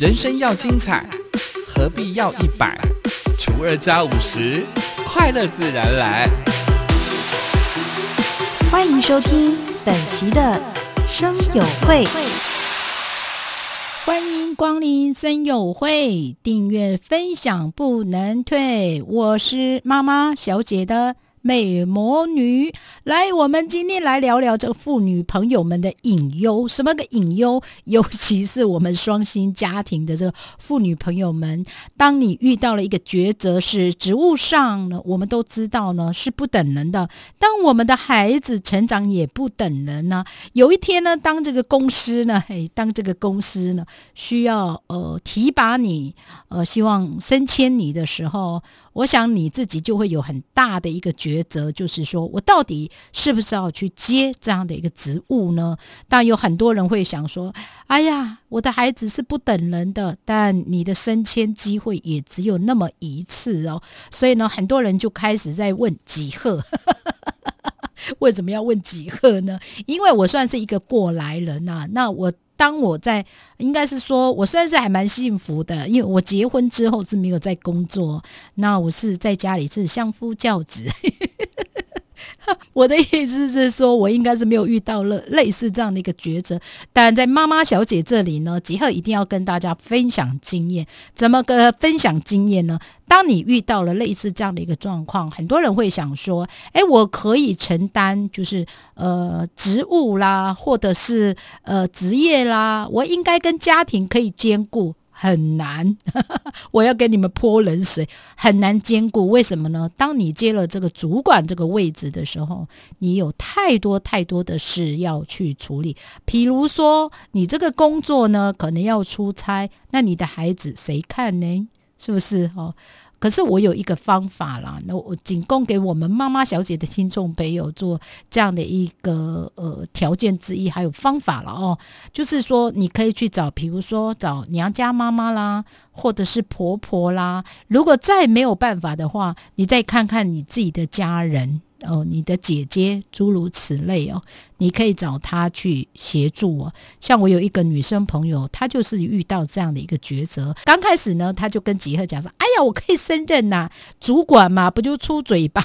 人生要精彩，何必要一百除二加五十？快乐自然来。欢迎收听本期的生友会。欢迎光临生友会，订阅分享不能退。我是妈妈小姐的。美魔女，来，我们今天来聊聊这个妇女朋友们的隐忧。什么个隐忧？尤其是我们双薪家庭的这个妇女朋友们，当你遇到了一个抉择，是职务上呢，我们都知道呢是不等人的。当我们的孩子成长也不等人呢。有一天呢，当这个公司呢，嘿，当这个公司呢需要呃提拔你，呃，希望升迁你的时候。我想你自己就会有很大的一个抉择，就是说我到底是不是要去接这样的一个职务呢？但有很多人会想说：“哎呀，我的孩子是不等人的，但你的升迁机会也只有那么一次哦。”所以呢，很多人就开始在问几何。为什么要问几何呢？因为我算是一个过来人呐，那我。当我在，应该是说，我虽然是还蛮幸福的，因为我结婚之后是没有在工作，那我是在家里是相夫教子。我的意思是说，我应该是没有遇到了类似这样的一个抉择，但在妈妈小姐这里呢，吉赫一定要跟大家分享经验。怎么个分享经验呢？当你遇到了类似这样的一个状况，很多人会想说：“哎，我可以承担，就是呃职务啦，或者是呃职业啦，我应该跟家庭可以兼顾。”很难，我要给你们泼冷水，很难兼顾。为什么呢？当你接了这个主管这个位置的时候，你有太多太多的事要去处理。比如说，你这个工作呢，可能要出差，那你的孩子谁看呢？是不是？哦。可是我有一个方法啦，那我仅供给我们妈妈小姐的听众朋友做这样的一个呃条件之一，还有方法了哦，就是说你可以去找，比如说找娘家妈妈啦，或者是婆婆啦，如果再没有办法的话，你再看看你自己的家人。哦，你的姐姐诸如此类哦，你可以找她去协助我。像我有一个女生朋友，她就是遇到这样的一个抉择。刚开始呢，她就跟吉赫讲说：“哎呀，我可以升任呐，主管嘛，不就出嘴巴，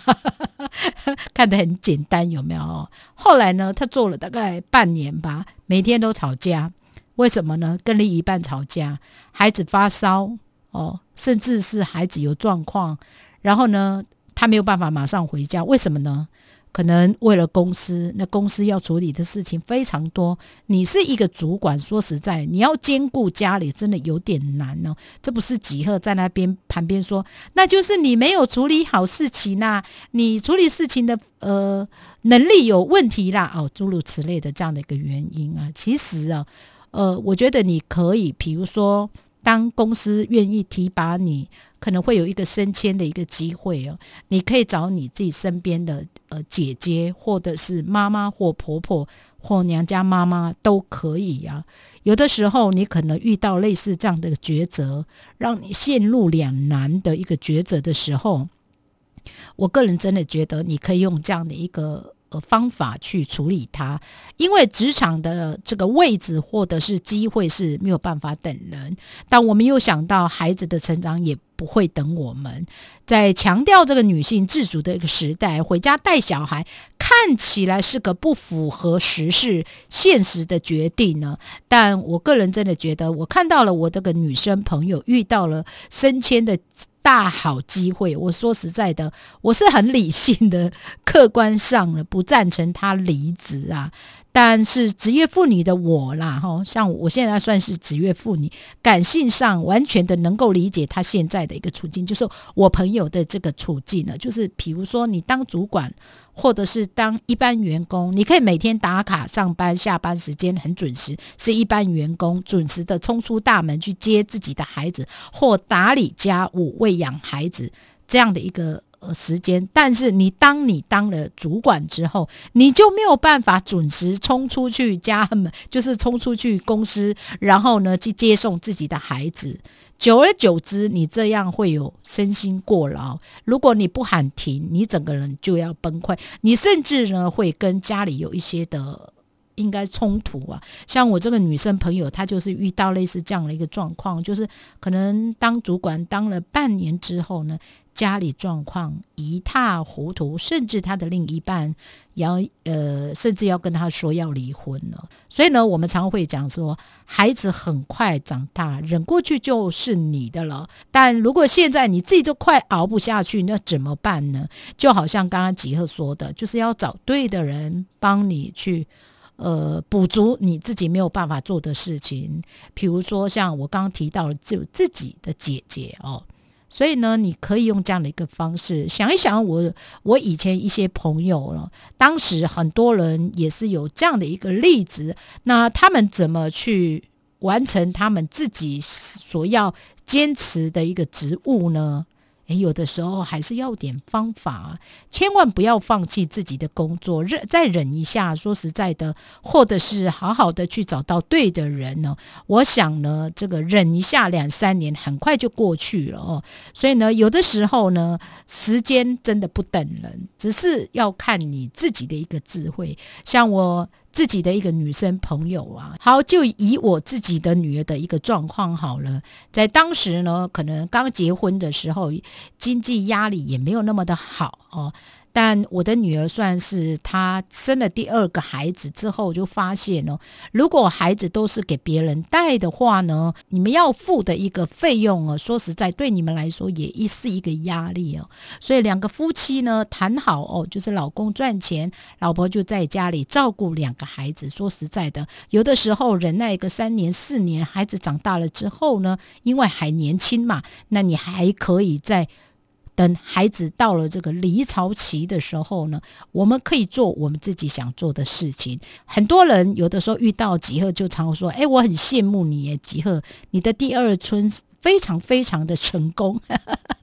看得很简单，有没有？”后来呢，她做了大概半年吧，每天都吵架。为什么呢？跟另一半吵架，孩子发烧哦，甚至是孩子有状况，然后呢？他没有办法马上回家，为什么呢？可能为了公司，那公司要处理的事情非常多。你是一个主管，说实在，你要兼顾家里，真的有点难呢。这不是吉赫在那边旁边说，那就是你没有处理好事情呐，你处理事情的呃能力有问题啦，哦，诸如此类的这样的一个原因啊。其实啊，呃，我觉得你可以，比如说。当公司愿意提拔你，可能会有一个升迁的一个机会哦。你可以找你自己身边的呃姐姐，或者是妈妈或婆婆或娘家妈妈都可以呀。有的时候你可能遇到类似这样的抉择，让你陷入两难的一个抉择的时候，我个人真的觉得你可以用这样的一个。呃方法去处理它，因为职场的这个位置或者是机会是没有办法等人。但我们又想到孩子的成长也不会等我们，在强调这个女性自主的一个时代，回家带小孩看起来是个不符合时事现实的决定呢。但我个人真的觉得，我看到了我这个女生朋友遇到了升迁的。大好机会！我说实在的，我是很理性的，客观上了不赞成他离职啊。但是职业妇女的我啦，哈，像我现在算是职业妇女，感性上完全的能够理解她现在的一个处境，就是我朋友的这个处境呢，就是比如说你当主管，或者是当一般员工，你可以每天打卡上班，下班时间很准时，是一般员工准时的冲出大门去接自己的孩子，或打理家务、喂养孩子这样的一个。呃时间，但是你当你当了主管之后，你就没有办法准时冲出去家门，就是冲出去公司，然后呢去接送自己的孩子。久而久之，你这样会有身心过劳。如果你不喊停，你整个人就要崩溃。你甚至呢会跟家里有一些的应该冲突啊。像我这个女生朋友，她就是遇到类似这样的一个状况，就是可能当主管当了半年之后呢。家里状况一塌糊涂，甚至他的另一半要呃，甚至要跟他说要离婚了。所以呢，我们常会讲说，孩子很快长大，忍过去就是你的了。但如果现在你自己就快熬不下去，那怎么办呢？就好像刚刚吉赫说的，就是要找对的人帮你去呃补足你自己没有办法做的事情。比如说像我刚刚提到的，就自己的姐姐哦。所以呢，你可以用这样的一个方式想一想，我我以前一些朋友了，当时很多人也是有这样的一个例子，那他们怎么去完成他们自己所要坚持的一个职务呢？诶，有的时候还是要点方法，千万不要放弃自己的工作，忍再忍一下。说实在的，或者是好好的去找到对的人呢。我想呢，这个忍一下两三年，很快就过去了哦。所以呢，有的时候呢，时间真的不等人，只是要看你自己的一个智慧。像我。自己的一个女生朋友啊，好，就以我自己的女儿的一个状况好了，在当时呢，可能刚结婚的时候，经济压力也没有那么的好哦。但我的女儿算是她生了第二个孩子之后，就发现哦，如果孩子都是给别人带的话呢，你们要付的一个费用哦，说实在对你们来说也一是一个压力哦。所以两个夫妻呢谈好哦，就是老公赚钱，老婆就在家里照顾两个孩子。说实在的，有的时候忍耐个三年四年，孩子长大了之后呢，因为还年轻嘛，那你还可以在。等孩子到了这个离巢期的时候呢，我们可以做我们自己想做的事情。很多人有的时候遇到吉赫就常说：“哎，我很羡慕你，吉赫，你的第二春非常非常的成功，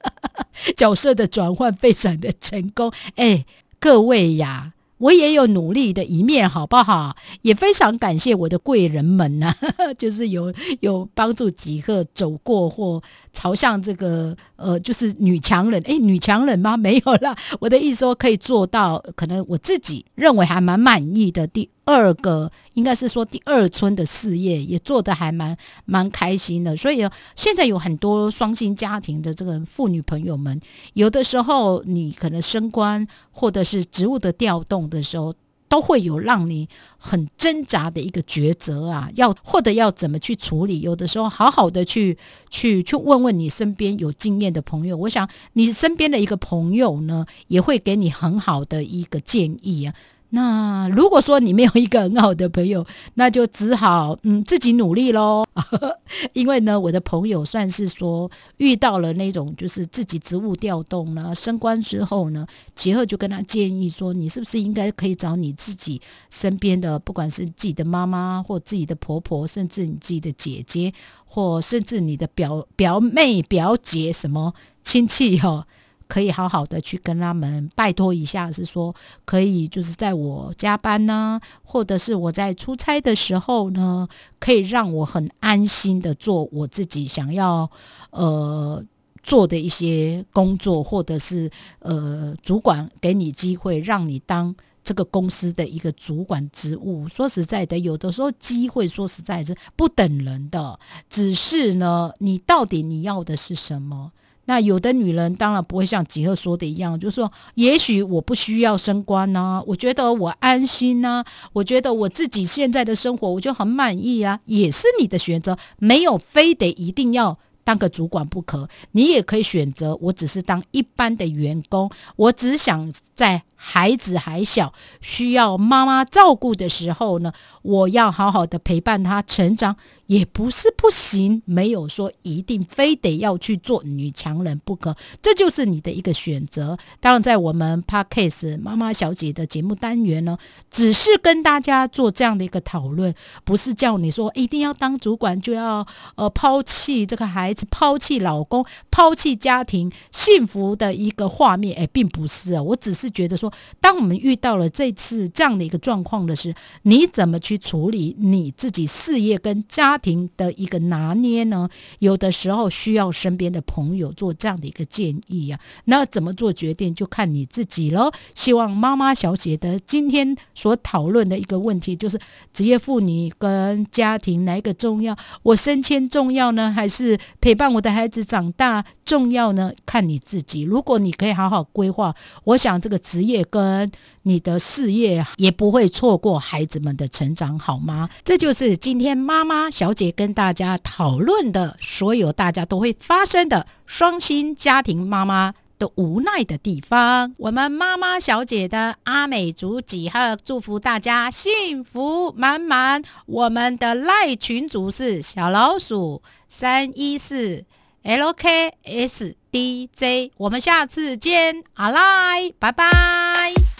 角色的转换非常的成功。”哎，各位呀。我也有努力的一面，好不好？也非常感谢我的贵人们呐，就是有有帮助几个走过或朝向这个呃，就是女强人。诶，女强人吗？没有啦，我的意思说可以做到，可能我自己认为还蛮满意的。第二个应该是说第二春的事业也做得还蛮蛮开心的，所以现在有很多双薪家庭的这个妇女朋友们，有的时候你可能升官或者是职务的调动的时候，都会有让你很挣扎的一个抉择啊，要或者要怎么去处理？有的时候好好的去去去问问你身边有经验的朋友，我想你身边的一个朋友呢，也会给你很好的一个建议啊。那如果说你没有一个很好的朋友，那就只好嗯自己努力喽。因为呢，我的朋友算是说遇到了那种就是自己职务调动呢，升官之后呢，杰赫就跟他建议说，你是不是应该可以找你自己身边的，不管是自己的妈妈或自己的婆婆，甚至你自己的姐姐，或甚至你的表表妹、表姐什么亲戚哈。可以好好的去跟他们拜托一下，是说可以就是在我加班呢，或者是我在出差的时候呢，可以让我很安心的做我自己想要呃做的一些工作，或者是呃主管给你机会让你当这个公司的一个主管职务。说实在的，有的时候机会说实在是不等人的，只是呢，你到底你要的是什么？那有的女人当然不会像吉赫说的一样，就是说，也许我不需要升官呢，我觉得我安心呢，我觉得我自己现在的生活我就很满意啊，也是你的选择，没有非得一定要当个主管不可，你也可以选择，我只是当一般的员工，我只想在。孩子还小，需要妈妈照顾的时候呢，我要好好的陪伴他成长，也不是不行。没有说一定非得要去做女强人不可，这就是你的一个选择。当然，在我们 Parkcase 妈妈小姐的节目单元呢，只是跟大家做这样的一个讨论，不是叫你说一定要当主管就要呃抛弃这个孩子，抛弃老公，抛弃家庭幸福的一个画面，哎，并不是啊。我只是觉得说，当我们遇到了这次这样的一个状况的时候，你怎么去处理你自己事业跟家庭的一个拿捏呢？有的时候需要身边的朋友做这样的一个建议呀。那怎么做决定就看你自己喽。希望妈妈小姐的今天所讨论的一个问题，就是职业妇女跟家庭哪一个重要？我升迁重要呢，还是陪伴我的孩子长大重要呢？看你自己。如果你可以好好规划，我想这个职业跟你的事业也不会错过孩子们的成长，好吗？这就是今天妈妈小姐跟大家讨论的所有大家都会发生的双薪家庭妈妈。的无奈的地方，我们妈妈小姐的阿美族几贺，祝福大家幸福满满。我们的赖群主是小老鼠三一四 LKSDJ，我们下次见，阿赖，拜拜。